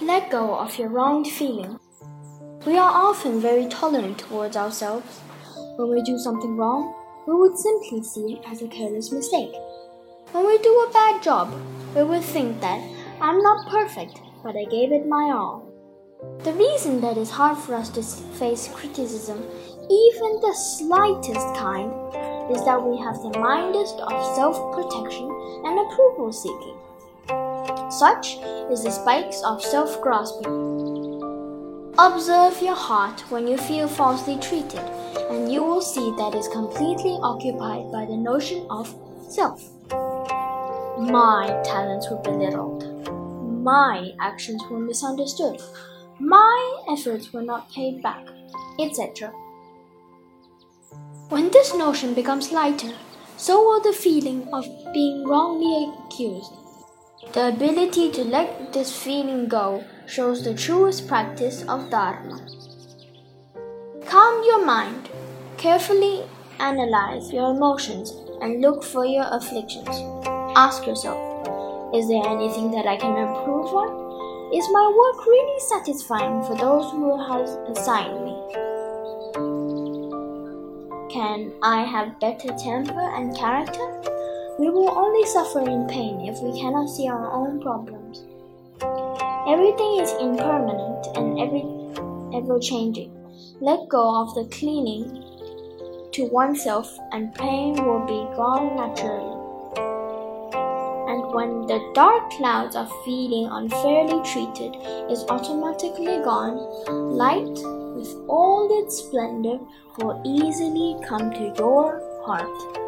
Let go of your wronged feeling. We are often very tolerant towards ourselves. When we do something wrong, we would simply see it as a careless mistake. When we do a bad job, we would think that I'm not perfect, but I gave it my all. The reason that it's hard for us to face criticism, even the slightest kind, is that we have the mindest of self protection and approval seeking. Such is the spikes of self grasping. Observe your heart when you feel falsely treated, and you will see that it's completely occupied by the notion of self. My talents were belittled. My actions were misunderstood. My efforts were not paid back, etc. When this notion becomes lighter, so will the feeling of being wrongly accused. The ability to let this feeling go shows the truest practice of Dharma. Calm your mind, carefully analyze your emotions, and look for your afflictions. Ask yourself Is there anything that I can improve on? Is my work really satisfying for those who have assigned me? Can I have better temper and character? We will only suffer in pain if we cannot see our own problems. Everything is impermanent and every, ever changing. Let go of the clinging to oneself, and pain will be gone naturally. And when the dark clouds of feeling unfairly treated is automatically gone, light with all its splendor will easily come to your heart.